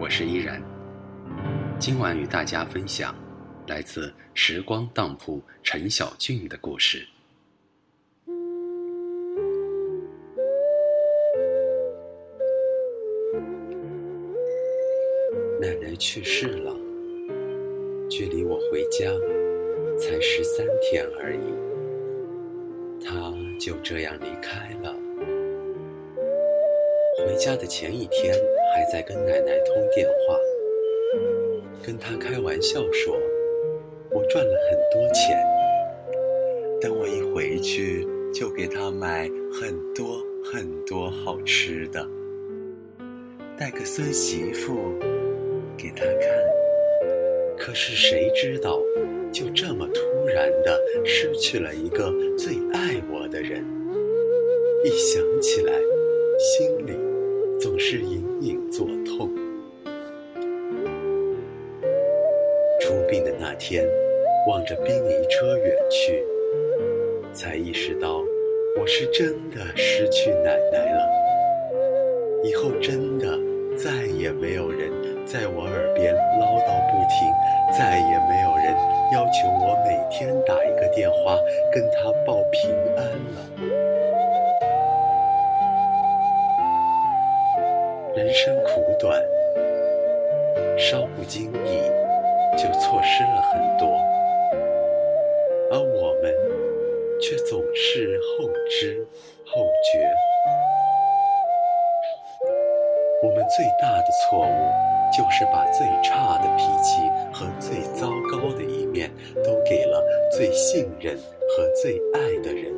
我是依然。今晚与大家分享来自时光当铺陈小俊的故事。奶奶去世了，距离我回家才十三天而已，她就这样离开了。回家的前一天，还在跟奶奶通电话，跟她开玩笑说：“我赚了很多钱，等我一回去就给她买很多很多好吃的，带个孙媳妇给她看。”可是谁知道，就这么突然的失去了一个最爱我的人。一想起来，心里……总是隐隐作痛。出殡的那天，望着殡仪车远去，才意识到我是真的失去奶奶了。以后真的再也没有人在我耳边唠叨不停，再也没有人要求我每天打一个电话跟她报平安了。人生苦短，稍不经意就错失了很多，而我们却总是后知后觉。我们最大的错误，就是把最差的脾气和最糟糕的一面都给了最信任和最爱的人，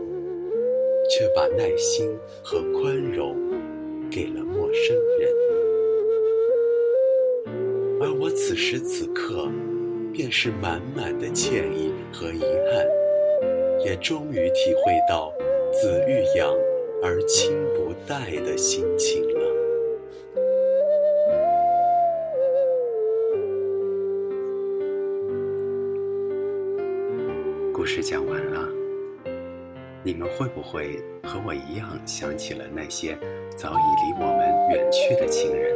却把耐心和宽容给了陌生人。而我此时此刻，便是满满的歉意和遗憾，也终于体会到“子欲养而亲不待”的心情了。故事讲完了，你们会不会和我一样想起了那些早已离我们远去的亲人？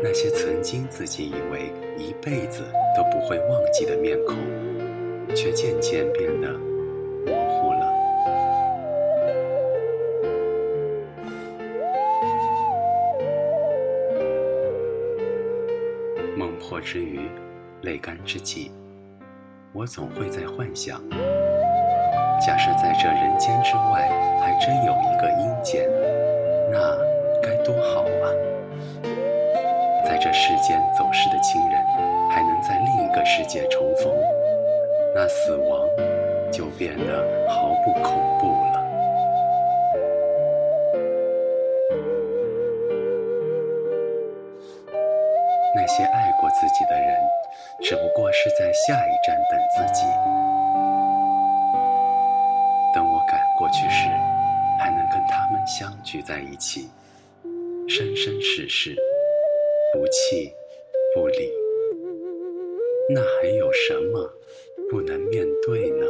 那些曾经自己以为一辈子都不会忘记的面孔，却渐渐变得模糊了。梦破之余，泪干之际，我总会在幻想：假设在这人间之外，还真有一个阴间，那该多好啊！在这世间走失的亲人，还能在另一个世界重逢，那死亡就变得毫不恐怖了。那些爱过自己的人，只不过是在下一站等自己。聚在一起，生生世世。不弃不离，那还有什么不能面对呢？